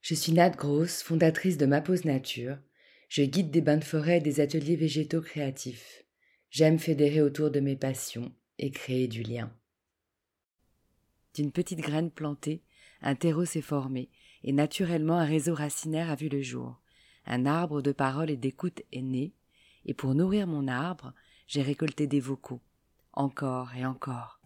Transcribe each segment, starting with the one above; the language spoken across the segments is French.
Je suis Nat Gross, fondatrice de Ma Pause Nature. Je guide des bains de forêt et des ateliers végétaux créatifs. J'aime fédérer autour de mes passions et créer du lien. D'une petite graine plantée, un terreau s'est formé, et naturellement un réseau racinaire a vu le jour. Un arbre de parole et d'écoute est né, et pour nourrir mon arbre, j'ai récolté des vocaux, encore et encore.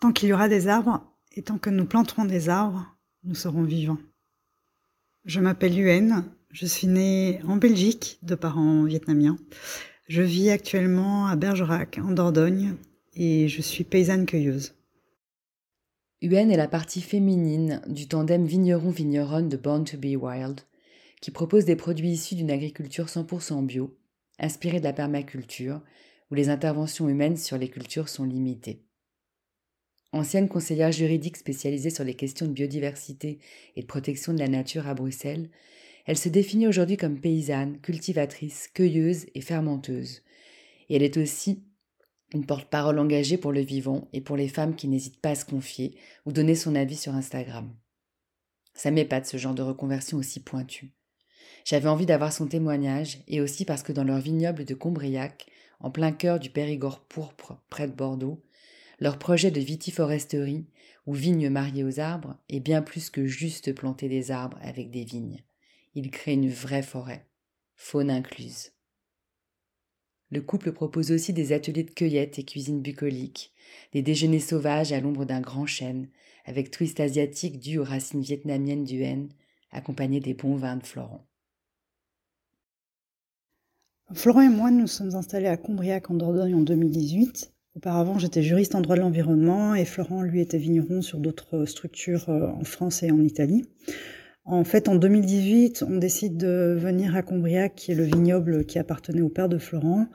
Tant qu'il y aura des arbres, et tant que nous planterons des arbres, nous serons vivants. Je m'appelle Yuen, je suis née en Belgique de parents vietnamiens. Je vis actuellement à Bergerac, en Dordogne, et je suis paysanne-cueilleuse. Yuen est la partie féminine du tandem vigneron-vigneronne de Born to Be Wild, qui propose des produits issus d'une agriculture 100% bio, inspirée de la permaculture, où les interventions humaines sur les cultures sont limitées. Ancienne conseillère juridique spécialisée sur les questions de biodiversité et de protection de la nature à Bruxelles, elle se définit aujourd'hui comme paysanne, cultivatrice, cueilleuse et fermenteuse. Et elle est aussi une porte-parole engagée pour le vivant et pour les femmes qui n'hésitent pas à se confier ou donner son avis sur Instagram. Ça m'épate ce genre de reconversion aussi pointue. J'avais envie d'avoir son témoignage et aussi parce que dans leur vignoble de Combriac, en plein cœur du Périgord pourpre près de Bordeaux, leur projet de vitiforesterie ou vigne mariée aux arbres est bien plus que juste planter des arbres avec des vignes. Il crée une vraie forêt, faune incluse. Le couple propose aussi des ateliers de cueillette et cuisine bucolique, des déjeuners sauvages à l'ombre d'un grand chêne, avec twist asiatique dû aux racines vietnamiennes du N, accompagnés des bons vins de Florent. Florent et moi nous sommes installés à Combriac en Dordogne en 2018 Auparavant, j'étais juriste en droit de l'environnement et Florent, lui, était vigneron sur d'autres structures euh, en France et en Italie. En fait, en 2018, on décide de venir à Combriac, qui est le vignoble qui appartenait au père de Florent,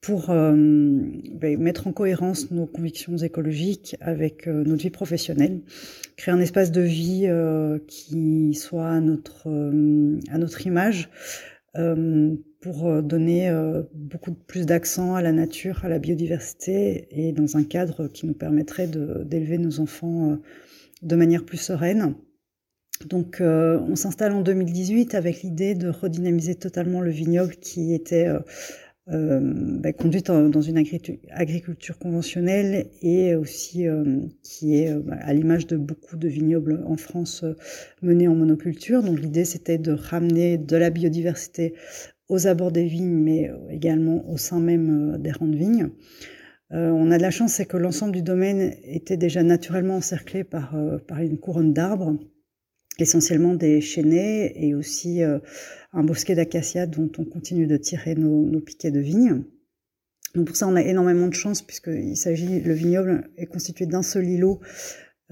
pour euh, ben, mettre en cohérence nos convictions écologiques avec euh, notre vie professionnelle, créer un espace de vie qui soit à notre, à notre image, euh, pour euh, donner euh, beaucoup plus d'accent à la nature, à la biodiversité et dans un cadre qui nous permettrait d'élever nos enfants de manière plus sereine. Donc on s'installe en 2018 avec l'idée de redynamiser totalement le vignoble qui était euh, bah, conduite dans une agriculture conventionnelle et aussi euh, qui est euh, bah, à l'image de beaucoup de vignobles en France menés en monoculture. Donc l'idée c'était de ramener de la biodiversité aux abords des vignes, mais également au sein même des rangs de vignes. on a de la chance, c'est que l'ensemble du domaine était déjà naturellement encerclé par une couronne d'arbres essentiellement des chênaies et aussi euh, un bosquet d'acacia dont on continue de tirer nos, piquets de vigne. Donc pour ça, on a énormément de chance puisqu'il s'agit, le vignoble est constitué d'un seul îlot,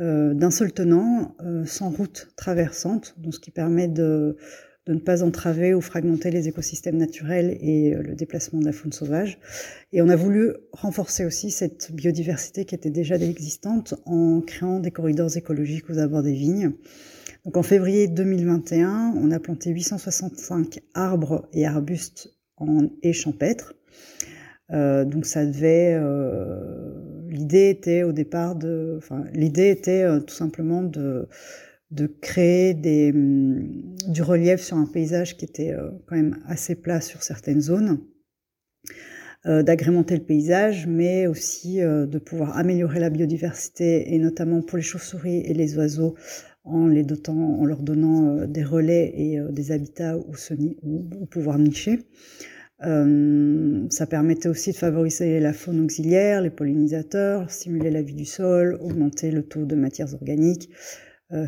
euh, d'un seul tenant, euh, sans route traversante, donc ce qui permet de, de ne pas entraver ou fragmenter les écosystèmes naturels et le déplacement de la faune sauvage. Et on a voulu renforcer aussi cette biodiversité qui était déjà existante en créant des corridors écologiques aux abords des vignes. Donc en février 2021, on a planté 865 arbres et arbustes en haies champêtres. Euh, donc ça devait, euh, l'idée était au départ de, l'idée était euh, tout simplement de créer hum, du relief sur un paysage qui était euh, quand même assez plat sur certaines zones, d'agrémenter le paysage, mais aussi de pouvoir améliorer la biodiversité et notamment pour les chauves-souris et les oiseaux en les dotant, en leur donnant euh, des relais et euh, des habitats où, se, pouvoir nicher. Euh, ça permettait aussi de favoriser la faune auxiliaire, les pollinisateurs, stimuler la vie du sol, augmenter le taux de matières organiques,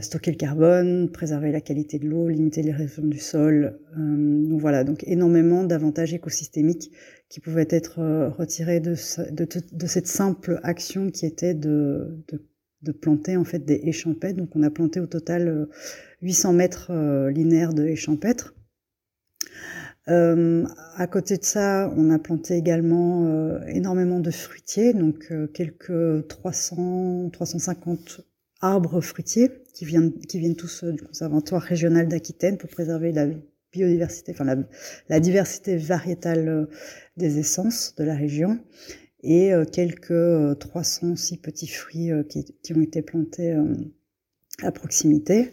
stocker le carbone, préserver la qualité de l'eau, limiter l'érosion du sol. donc voilà, donc énormément d'avantages écosystémiques qui pouvaient être retirés de, de, de, cette simple action qui était de, de, de planter en fait des haies. Donc on a planté au total 800 mètres linéaires de haies champêtres. Euh, à côté de ça, on a planté également euh, énormément de fruitiers, donc euh, quelques 300, 350 arbres fruitiers qui viennent, tous du Conservatoire régional d'Aquitaine pour préserver la biodiversité, enfin la diversité variétale des essences de la région, et quelques 306 petits fruits qui, qui, ont été plantés à proximité.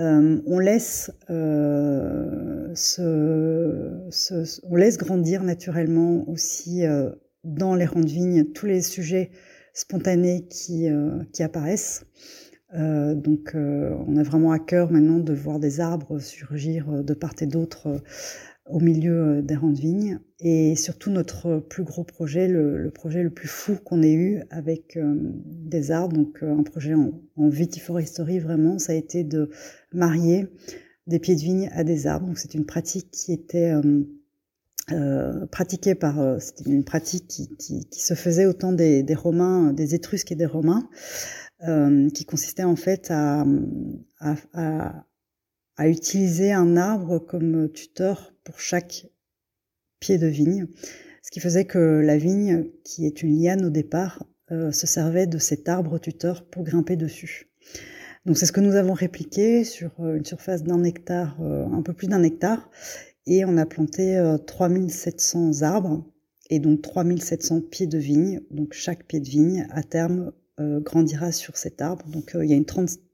Euh, on laisse euh, on laisse grandir naturellement aussi euh, dans les rangs de vignes tous les sujets spontanés qui, qui apparaissent. donc, on a vraiment à cœur maintenant de voir des arbres surgir de part et d'autre au milieu euh, des rangs de vignes. Et surtout notre plus gros projet, le, projet le plus fou qu'on ait eu avec euh, des arbres, donc euh, un projet en, en, vitiforesterie vraiment, ça a été de marier des pieds de vigne à des arbres. Donc c'est une pratique qui était euh, pratiquée par, c'était une pratique qui, qui, qui, se faisait au temps des, des Romains, des Étrusques et des Romains, qui consistait en fait à, à, à utiliser un arbre comme tuteur pour chaque pied de vigne, ce qui faisait que la vigne, qui est une liane au départ, euh, se servait de cet arbre tuteur pour grimper dessus. Donc c'est ce que nous avons répliqué sur euh, une surface d'un hectare, euh, un peu plus d'un hectare, et on a planté 3700 arbres et donc 3700 pieds de vigne. Donc chaque pied de vigne, à terme, grandira sur cet arbre. Donc il y a une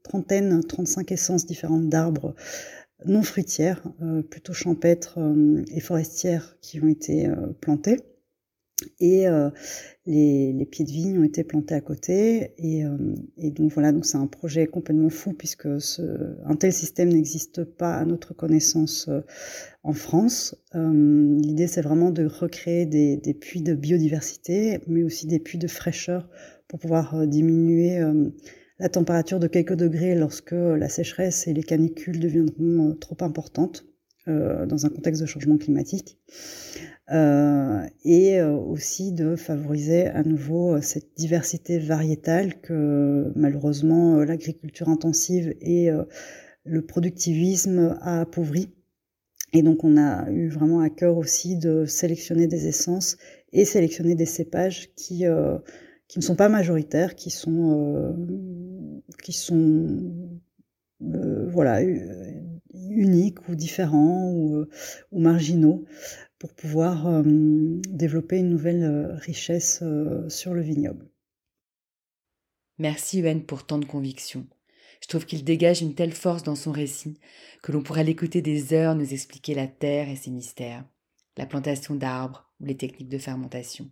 trentaine, 35 essences différentes d'arbres non fruitières, euh, plutôt champêtres euh, et forestières qui ont été euh, plantées. Et les, pieds de vigne ont été plantés à côté. Et, donc voilà, donc c'est un projet complètement fou puisque un tel système n'existe pas à notre connaissance en France. L'idée, c'est vraiment de recréer des, puits de biodiversité, mais aussi des puits de fraîcheur pour pouvoir diminuer la température de quelques degrés lorsque la sécheresse et les canicules deviendront euh, trop importantes euh, dans un contexte de changement climatique. Euh, et aussi de favoriser à nouveau cette diversité variétale que malheureusement l'agriculture intensive et le productivisme a appauvri. Et donc on a eu vraiment à cœur aussi de sélectionner des essences et sélectionner des cépages qui qui ne sont pas majoritaires, qui sont, euh, qui sont euh, voilà, uniques ou différents ou, euh, marginaux pour pouvoir développer une nouvelle richesse sur le vignoble. Merci Huen pour tant de conviction. Je trouve qu'il dégage une telle force dans son récit que l'on pourrait l'écouter des heures nous expliquer la terre et ses mystères, la plantation d'arbres ou les techniques de fermentation.